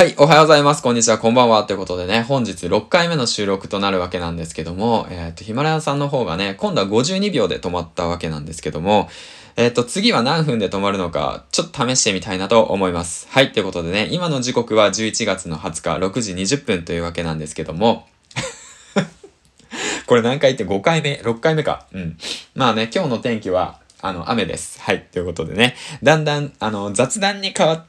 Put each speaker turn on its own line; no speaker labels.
はい、おはようございます。こんにちは、こんばんは。ということでね、本日6回目の収録となるわけなんですけども、えっ、と、ヒマラヤさんの方がね、今度は52秒で止まったわけなんですけども、えっ、と、次は何分で止まるのか、ちょっと試してみたいなと思います。はい、ということでね、今の時刻は11月の20日6時20分というわけなんですけども、これ何回言って5回目 ?6 回目か。うん。まあね、今日の天気は、あの、雨です。はい。ということでね、だんだん、あの、雑談に変わって